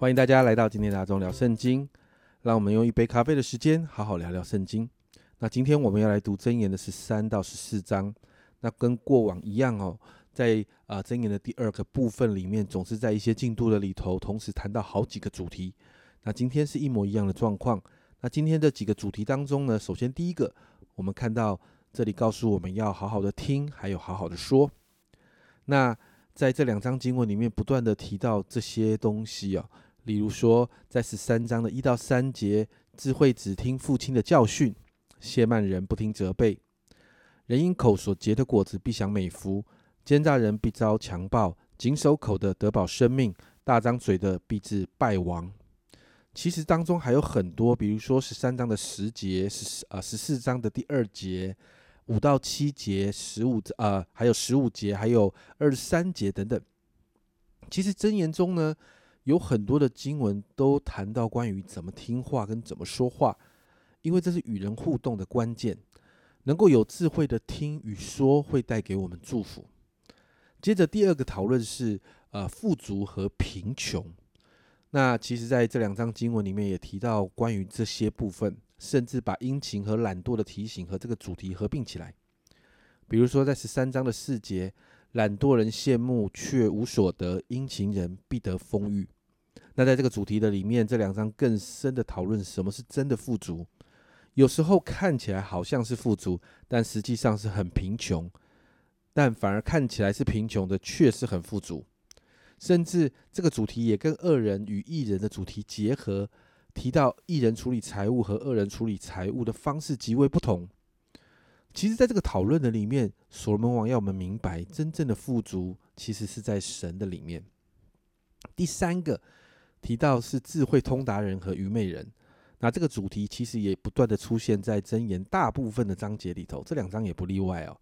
欢迎大家来到今天的阿忠聊圣经，让我们用一杯咖啡的时间好好聊聊圣经。那今天我们要来读箴言的是三到十四章。那跟过往一样哦，在啊箴言的第二个部分里面，总是在一些进度的里头，同时谈到好几个主题。那今天是一模一样的状况。那今天的几个主题当中呢，首先第一个，我们看到这里告诉我们要好好的听，还有好好的说。那在这两章经文里面，不断的提到这些东西啊，例如说在十三章的一到三节，智慧只听父亲的教训，谢曼人不听责备。人因口所结的果子必享美福，奸诈人必遭强暴，谨守口的得保生命，大张嘴的必致败亡。其实当中还有很多，比如说十三章的十节，十啊十四章的第二节，五到七节，十五啊还有十五节，还有二十三节等等。其实箴言中呢，有很多的经文都谈到关于怎么听话跟怎么说话，因为这是与人互动的关键。能够有智慧的听与说，会带给我们祝福。接着第二个讨论是，呃，富足和贫穷。那其实在这两章经文里面也提到关于这些部分，甚至把殷勤和懒惰的提醒和这个主题合并起来。比如说在十三章的四节，懒惰人羡慕却无所得，殷勤人必得丰裕。那在这个主题的里面，这两章更深的讨论什么是真的富足。有时候看起来好像是富足，但实际上是很贫穷；但反而看起来是贫穷的，却是很富足。甚至这个主题也跟恶人与异人的主题结合，提到异人处理财务和恶人处理财务的方式极为不同。其实，在这个讨论的里面，所罗门王要我们明白，真正的富足其实是在神的里面。第三个提到是智慧通达人和愚昧人。那这个主题其实也不断的出现在箴言大部分的章节里头，这两章也不例外哦。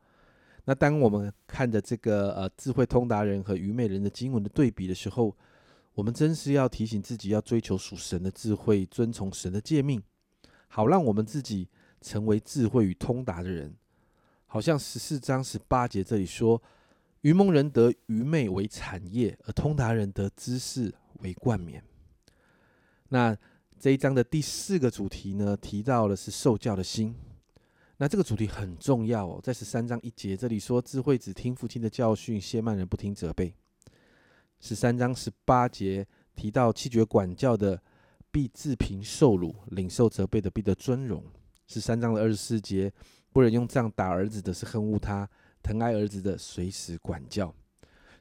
那当我们看着这个呃智慧通达人和愚昧人的经文的对比的时候，我们真是要提醒自己要追求属神的智慧，遵从神的诫命，好让我们自己成为智慧与通达的人。好像十四章十八节这里说，愚蒙人得愚昧为产业，而通达人得知识为冠冕。那。这一章的第四个主题呢，提到的是受教的心。那这个主题很重要哦，在十三章一节这里说，智慧只听父亲的教训，谢曼人不听责备。十三章十八节提到弃绝管教的必自贫受辱，领受责备的必得尊荣。十三章的二十四节，不忍用杖打儿子的是恨恶他，疼爱儿子的随时管教。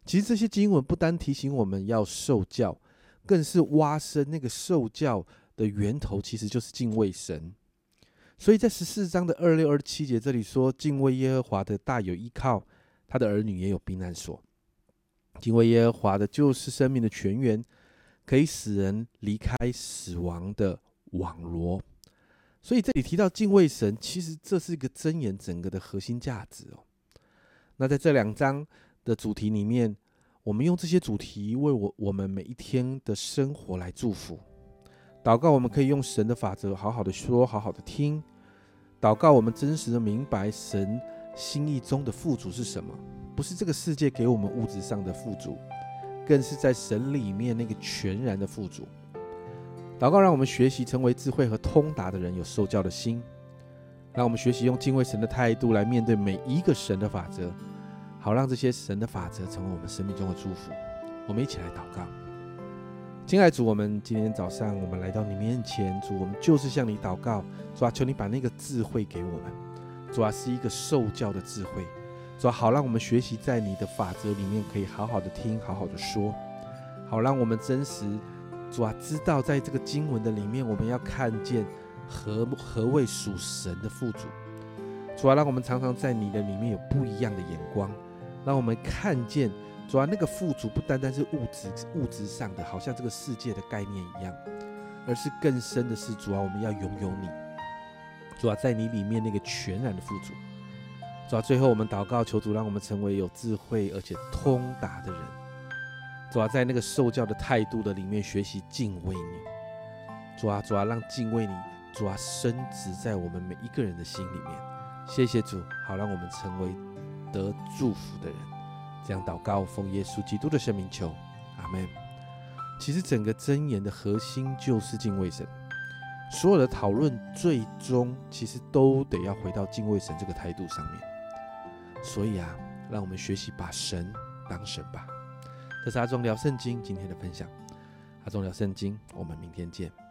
其实这些经文不单提醒我们要受教，更是挖深那个受教。的源头其实就是敬畏神，所以在十四章的二六二七节这里说，敬畏耶和华的大有依靠，他的儿女也有避难所。敬畏耶和华的，就是生命的泉源，可以使人离开死亡的网罗。所以这里提到敬畏神，其实这是一个箴言整个的核心价值哦。那在这两章的主题里面，我们用这些主题为我我们每一天的生活来祝福。祷告，我们可以用神的法则，好好的说，好好的听。祷告，我们真实的明白神心意中的富足是什么，不是这个世界给我们物质上的富足，更是在神里面那个全然的富足。祷告，让我们学习成为智慧和通达的人，有受教的心，让我们学习用敬畏神的态度来面对每一个神的法则，好让这些神的法则成为我们生命中的祝福。我们一起来祷告。亲爱的主，我们今天早上我们来到你面前，主，我们就是向你祷告，主啊，求你把那个智慧给我们，主啊，是一个受教的智慧，主啊，好让我们学习在你的法则里面可以好好的听，好好的说，好让我们真实，主啊，知道在这个经文的里面，我们要看见何何谓属神的富足，主啊，让我们常常在你的里面有不一样的眼光，让我们看见。主要那个富足不单单是物质物质上的，好像这个世界的概念一样，而是更深的是，主要我们要拥有你。主要在你里面那个全然的富足。主要最后我们祷告求主，让我们成为有智慧而且通达的人。主要在那个受教的态度的里面学习敬畏你。主啊，主啊，让敬畏你，主啊，深植在我们每一个人的心里面。谢谢主，好让我们成为得祝福的人。这样祷告，奉耶稣基督的圣名求，阿门。其实整个箴言的核心就是敬畏神，所有的讨论最终其实都得要回到敬畏神这个态度上面。所以啊，让我们学习把神当神吧。这是阿忠聊圣经今天的分享，阿忠聊圣经，我们明天见。